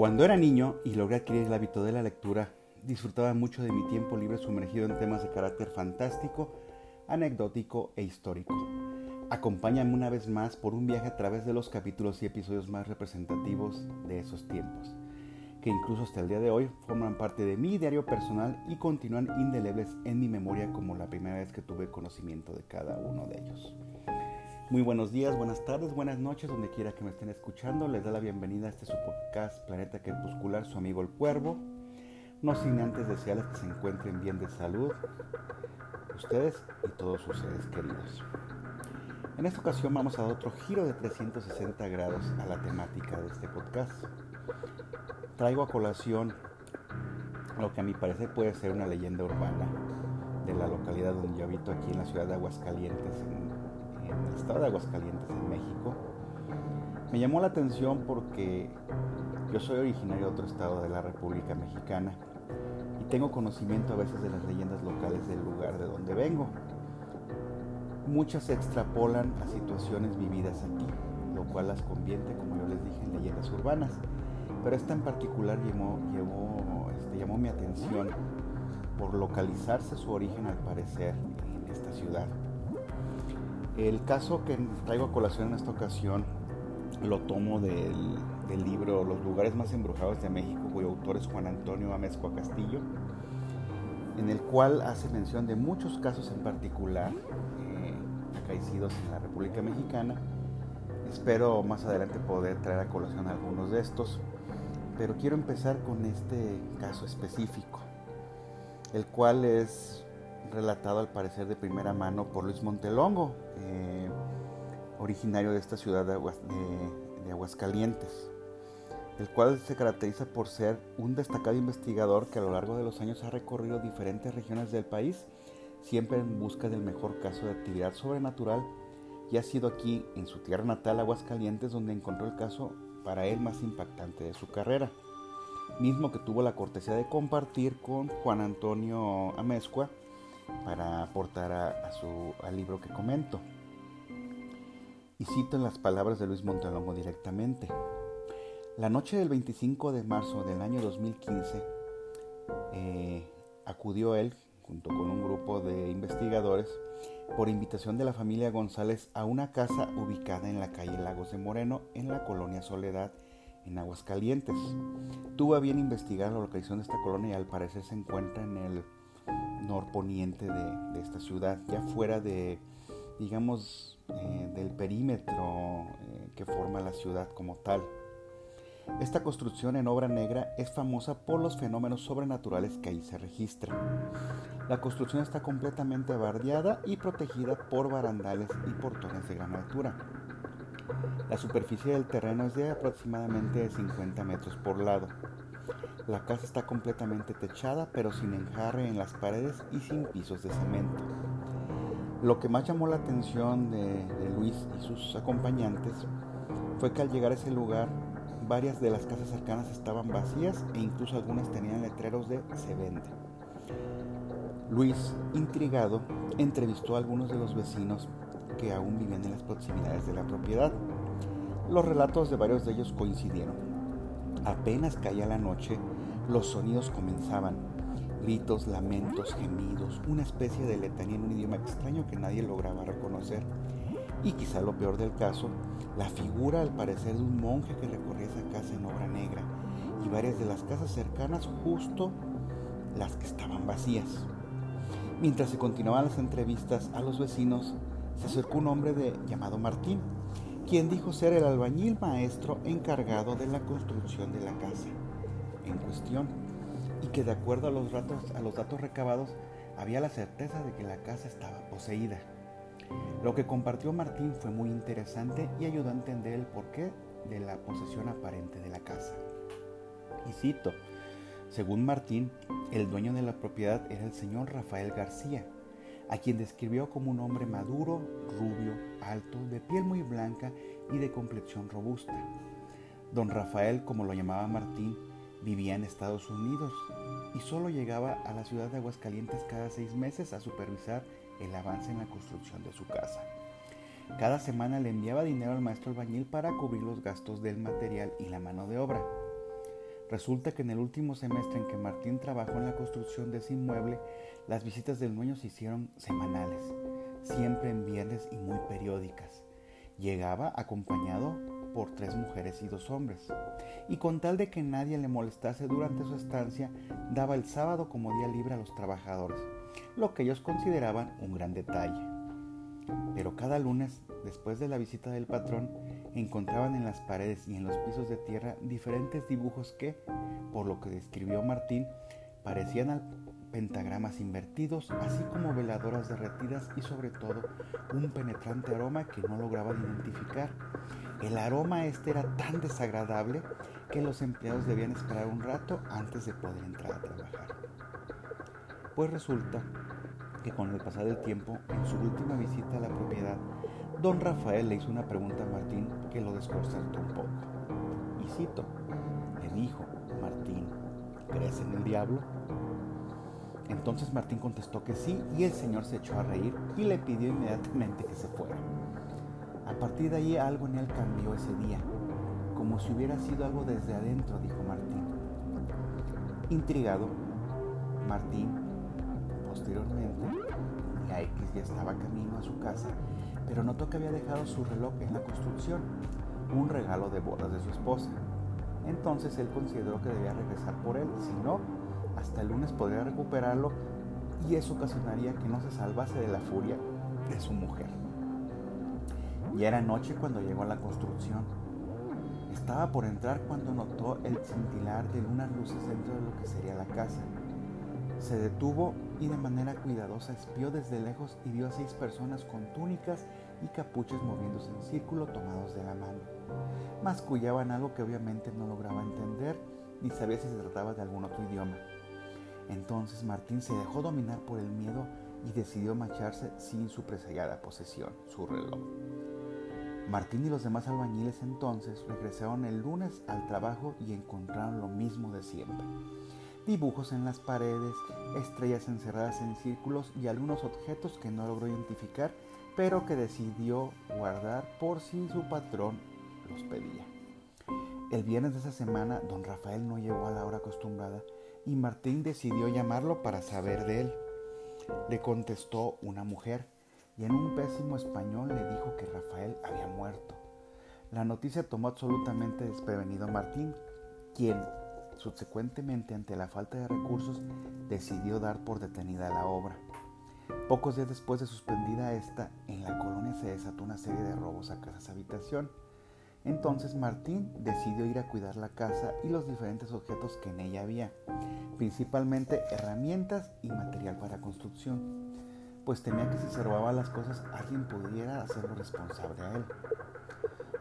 Cuando era niño y logré adquirir el hábito de la lectura, disfrutaba mucho de mi tiempo libre sumergido en temas de carácter fantástico, anecdótico e histórico. Acompáñame una vez más por un viaje a través de los capítulos y episodios más representativos de esos tiempos, que incluso hasta el día de hoy forman parte de mi diario personal y continúan indelebles en mi memoria como la primera vez que tuve conocimiento de cada uno de ellos. Muy buenos días, buenas tardes, buenas noches, donde quiera que me estén escuchando. Les da la bienvenida a este su podcast Planeta Crepuscular, su amigo el Cuervo. No sin antes desearles que se encuentren bien de salud, ustedes y todos sus seres queridos. En esta ocasión vamos a dar otro giro de 360 grados a la temática de este podcast. Traigo a colación lo que a mi parecer puede ser una leyenda urbana de la localidad donde yo habito aquí en la ciudad de Aguascalientes, en en el estado de Aguascalientes, en México, me llamó la atención porque yo soy originario de otro estado de la República Mexicana y tengo conocimiento a veces de las leyendas locales del lugar de donde vengo. Muchas se extrapolan a situaciones vividas aquí, lo cual las convierte, como yo les dije, en leyendas urbanas. Pero esta en particular llamó, este, llamó mi atención por localizarse su origen al parecer en esta ciudad. El caso que traigo a colación en esta ocasión lo tomo del, libro Los lugares más embrujados de México, cuyo autor es Juan Antonio Amezcua Castillo, en el cual hace mención de muchos casos en particular eh, acaecidos en la República Mexicana. Espero más adelante poder traer a colación algunos de estos, pero quiero empezar con este caso específico, el cual es relatado al parecer de primera mano por Luis Montelongo, eh, originario de esta ciudad de, Aguascalientes, el cual se caracteriza por ser un destacado investigador que a lo largo de los años ha recorrido diferentes regiones del país, siempre en busca del mejor caso de actividad sobrenatural, y ha sido aquí, en su tierra natal, Aguascalientes, donde encontró el caso para él más impactante de su carrera, mismo que tuvo la cortesía de compartir con Juan Antonio Amezcua, para aportar a, su, al libro que comento. Y cito las palabras de Luis Montelongo directamente. La noche del 25 de marzo del año 2015, eh, acudió él, junto con un grupo de investigadores, por invitación de la familia González a una casa ubicada en la calle Lagos de Moreno, en la colonia Soledad, en Aguascalientes. Tuvo a bien investigar la localización de esta colonia y al parecer se encuentra en el norponiente de, de esta ciudad, ya fuera de, digamos, eh, del perímetro eh, que forma la ciudad como tal. Esta construcción en obra negra es famosa por los fenómenos sobrenaturales que ahí se registran. La construcción está completamente bardeada y protegida por barandales y portones de gran altura. La superficie del terreno es de aproximadamente 50 metros por lado. La casa está completamente techada, pero sin enjarre en las paredes y sin pisos de cemento. Lo que más llamó la atención de, Luis y sus acompañantes fue que al llegar a ese lugar, varias de las casas cercanas estaban vacías e incluso algunas tenían letreros de se vende. Luis, intrigado, entrevistó a algunos de los vecinos que aún vivían en las proximidades de la propiedad. Los relatos de varios de ellos coincidieron. Apenas caía la noche, los sonidos comenzaban. Gritos, lamentos, gemidos, una especie de letanía en un idioma extraño que nadie lograba reconocer. Y quizá lo peor del caso, la figura al parecer de un monje que recorría esa casa en obra negra y varias de las casas cercanas justo las que estaban vacías. Mientras se continuaban las entrevistas a los vecinos, se acercó un hombre de, llamado Martín, quien dijo ser el albañil maestro encargado de la construcción de la casa en cuestión y que de acuerdo a los, a los datos recabados había la certeza de que la casa estaba poseída. Lo que compartió Martín fue muy interesante y ayudó a entender el porqué de la posesión aparente de la casa. Y cito, según Martín, el dueño de la propiedad era el señor Rafael García, a quien describió como un hombre maduro, rubio, alto, de piel muy blanca y de complexión robusta. Don Rafael, como lo llamaba Martín, vivía en Estados Unidos y solo llegaba a la ciudad de Aguascalientes cada seis meses a supervisar el avance en la construcción de su casa. Cada semana le enviaba dinero al maestro albañil para cubrir los gastos del material y la mano de obra. Resulta que en el último semestre en que Martín trabajó en la construcción de ese inmueble, las visitas del dueño se hicieron semanales, siempre en viernes y muy periódicas. Llegaba acompañado por tres mujeres y dos hombres, y con tal de que nadie le molestase durante su estancia, daba el sábado como día libre a los trabajadores, lo que ellos consideraban un gran detalle. Pero cada lunes, después de la visita del patrón, encontraban en las paredes y en los pisos de tierra diferentes dibujos que, por lo que describió Martín, parecían pentagramas invertidos, así como veladoras derretidas y sobre todo un penetrante aroma que no lograban identificar. El aroma este era tan desagradable que los empleados debían esperar un rato antes de poder entrar a trabajar. Pues resulta que con el pasar del tiempo, en su última visita a la propiedad, Don Rafael le hizo una pregunta a Martín que lo desconcertó un poco. Y cito, le dijo, Martín, ¿crees en el diablo? Entonces Martín contestó que sí y el señor se echó a reír y le pidió inmediatamente que se fuera. A partir de ahí algo en él cambió ese día, como si hubiera sido algo desde adentro, dijo Martín. Intrigado, Martín, posteriormente, la X ya estaba camino a su casa pero notó que había dejado su reloj en la construcción, un regalo de bodas de su esposa. Entonces él consideró que debía regresar por él, si no, hasta el lunes podría recuperarlo y eso ocasionaría que no se salvase de la furia de su mujer. Y era noche cuando llegó a la construcción. Estaba por entrar cuando notó el cintilar de unas luces dentro de lo que sería la casa. Se detuvo y de manera cuidadosa espió desde lejos y vio a seis personas con túnicas y capuchas moviéndose en círculo tomados de la mano. Mascullaban algo que obviamente no lograba entender ni sabía si se trataba de algún otro idioma. Entonces Martín se dejó dominar por el miedo y decidió marcharse sin su preciada posesión, su reloj. Martín y los demás albañiles entonces regresaron el lunes al trabajo y encontraron lo mismo de siempre dibujos en las paredes, estrellas encerradas en círculos y algunos objetos que no logró identificar, pero que decidió guardar por si su patrón los pedía. El viernes de esa semana, don Rafael no llegó a la hora acostumbrada y Martín decidió llamarlo para saber de él. Le contestó una mujer y en un pésimo español le dijo que Rafael había muerto. La noticia tomó absolutamente desprevenido a Martín, quien, Subsecuentemente, ante la falta de recursos, decidió dar por detenida la obra. Pocos días después de suspendida esta, en la colonia se desató una serie de robos a casas habitación. Entonces Martín decidió ir a cuidar la casa y los diferentes objetos que en ella había, principalmente herramientas y material para construcción, pues temía que si se las cosas alguien pudiera hacerlo responsable a él.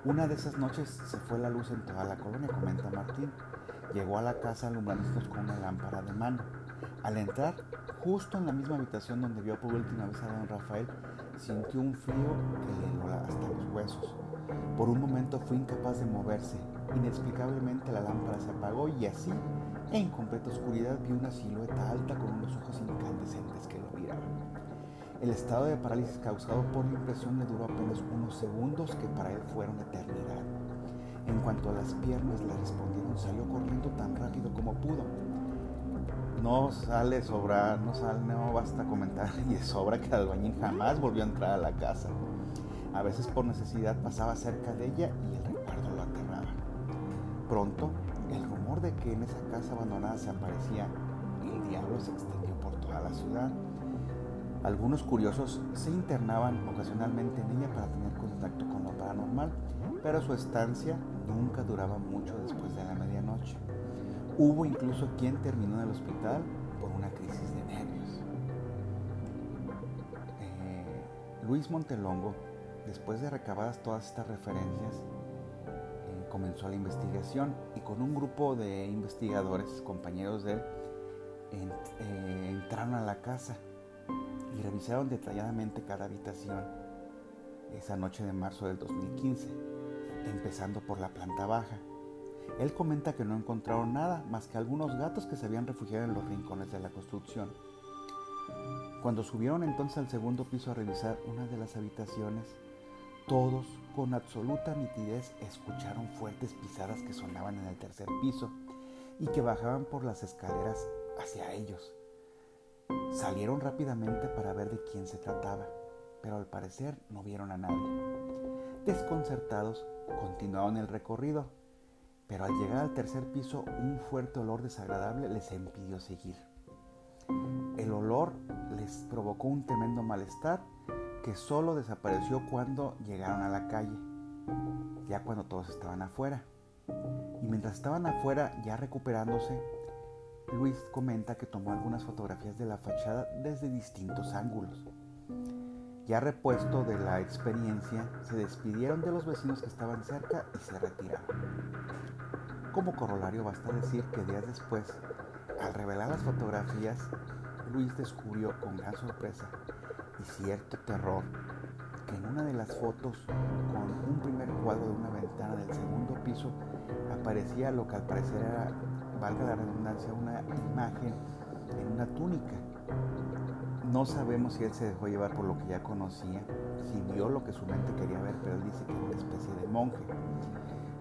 Una de esas noches se fue la luz en toda la colonia, comenta Martín, Llegó a la casa alumbrándonos con una lámpara de mano. Al entrar, justo en la misma habitación donde vio por última vez a don Rafael, sintió un frío que le heló hasta los huesos. Por un momento fue incapaz de moverse. Inexplicablemente la lámpara se apagó y así, en completa oscuridad, vio una silueta alta con unos ojos incandescentes que lo miraban. El estado de parálisis causado por la impresión le duró apenas unos segundos que para él fueron eternidad. En cuanto a las piernas le respondieron, salió corriendo tan rápido como pudo. No sale sobra, no sale, no basta comentar y sobra que el albañil jamás volvió a entrar a la casa. A veces por necesidad pasaba cerca de ella y el recuerdo lo aterraba. Pronto, el rumor de que en esa casa abandonada se aparecía el diablo se extendió por toda la ciudad. Algunos curiosos se internaban ocasionalmente en ella para tener contacto con lo paranormal, pero su estancia nunca duraba mucho después de la medianoche. Hubo incluso quien terminó en el hospital por una crisis de nervios. Eh, Luis Montelongo, después de recabadas todas estas referencias, eh, comenzó la investigación y con un grupo de investigadores, compañeros de él, eh, entraron a la casa y revisaron detalladamente cada habitación esa noche de marzo del 2015, empezando por la planta baja. Él comenta que no encontraron nada más que algunos gatos que se habían refugiado en los rincones de la construcción. Cuando subieron entonces al segundo piso a revisar una de las habitaciones, todos con absoluta nitidez escucharon fuertes pisadas que sonaban en el tercer piso y que bajaban por las escaleras hacia ellos. Salieron rápidamente para ver de quién se trataba, pero al parecer no vieron a nadie. Desconcertados, continuaron el recorrido, pero al llegar al tercer piso un fuerte olor desagradable les impidió seguir. El olor les provocó un tremendo malestar que solo desapareció cuando llegaron a la calle, ya cuando todos estaban afuera. Y mientras estaban afuera, ya recuperándose, Luis comenta que tomó algunas fotografías de la fachada desde distintos ángulos. Ya repuesto de la experiencia, se despidieron de los vecinos que estaban cerca y se retiraron. Como corolario basta decir que días después, al revelar las fotografías, Luis descubrió con gran sorpresa y cierto terror que en una de las fotos, con un primer cuadro de una ventana del segundo piso, aparecía lo que al parecer era, valga la redundancia, una imagen en una túnica. No sabemos si él se dejó llevar por lo que ya conocía, si vio lo que su mente quería ver, pero él dice que era una especie de monje.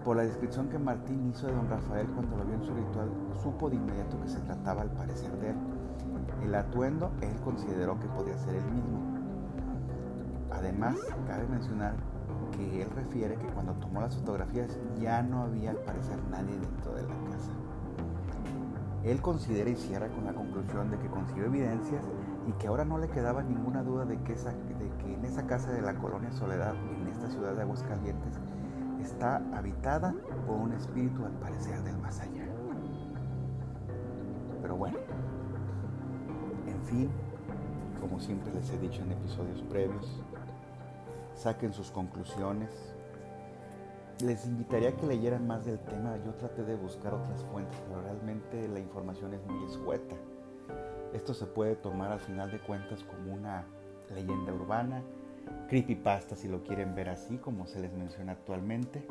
Por la descripción que Martín hizo de don Rafael cuando lo vio en su ritual, supo de inmediato que se trataba al parecer de él. El atuendo él consideró que podía ser el mismo. Además, cabe mencionar que él refiere que cuando tomó las fotografías ya no había al parecer nadie dentro de la casa. Él considera y cierra con la conclusión de que consiguió evidencias y que ahora no le quedaba ninguna duda de que, de que en esa casa de la colonia Soledad, en esta ciudad de Aguascalientes, está habitada por un espíritu al parecer del más allá. Pero bueno, en fin, como siempre les he dicho en episodios previos, saquen sus conclusiones. Les invitaría a que leyeran más del tema. Yo traté de buscar otras fuentes, pero realmente la información es muy escueta. Esto se puede tomar al final de cuentas como una leyenda urbana, creepypasta si lo quieren ver así, como se les menciona actualmente.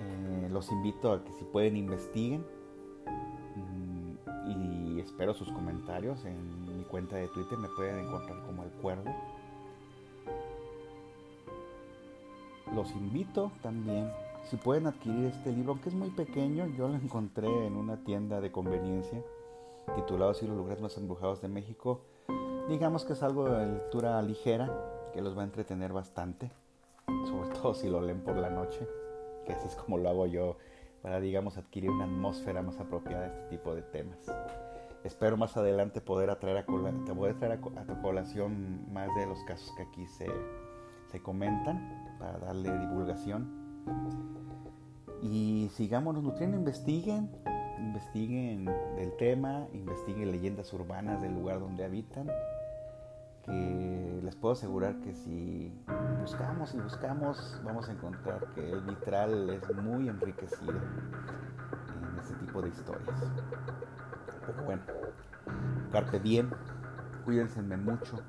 Eh, los invito a que si pueden investiguen mm, y espero sus comentarios en mi cuenta de Twitter, me pueden encontrar como el cuervo. Los invito también, si pueden adquirir este libro, aunque es muy pequeño, yo lo encontré en una tienda de conveniencia titulado Así los lugares más embrujados de México. Digamos que es algo de lectura ligera que los va a entretener bastante, sobre todo si lo leen por la noche, que así es como lo hago yo para, digamos, adquirir una atmósfera más apropiada a este tipo de temas. Espero más adelante poder atraer a, a traer a, tu colación más de los casos que aquí se, se comentan para darle divulgación. Y sigamos nutriendo, investiguen, investiguen del tema, investiguen leyendas urbanas del lugar donde habitan, que les puedo asegurar que si buscamos y buscamos vamos a encontrar que el vitral es muy enriquecido en este tipo de historias. Bueno, carpe diem, cuídense mucho,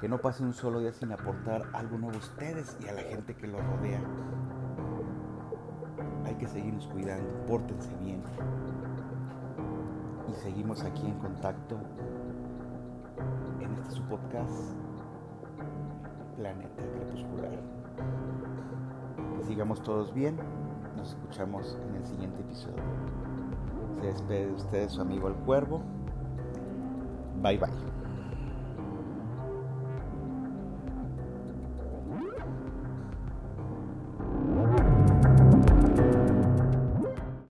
que no pase un solo día sin aportar algo nuevo a ustedes y a la gente que los rodea hay que seguirnos cuidando, pórtense bien. Y seguimos aquí en contacto en este su podcast, Planeta Crepuscular. Que sigamos todos bien. Nos escuchamos en el siguiente episodio. Se despide de ustedes su amigo el cuervo. Bye bye.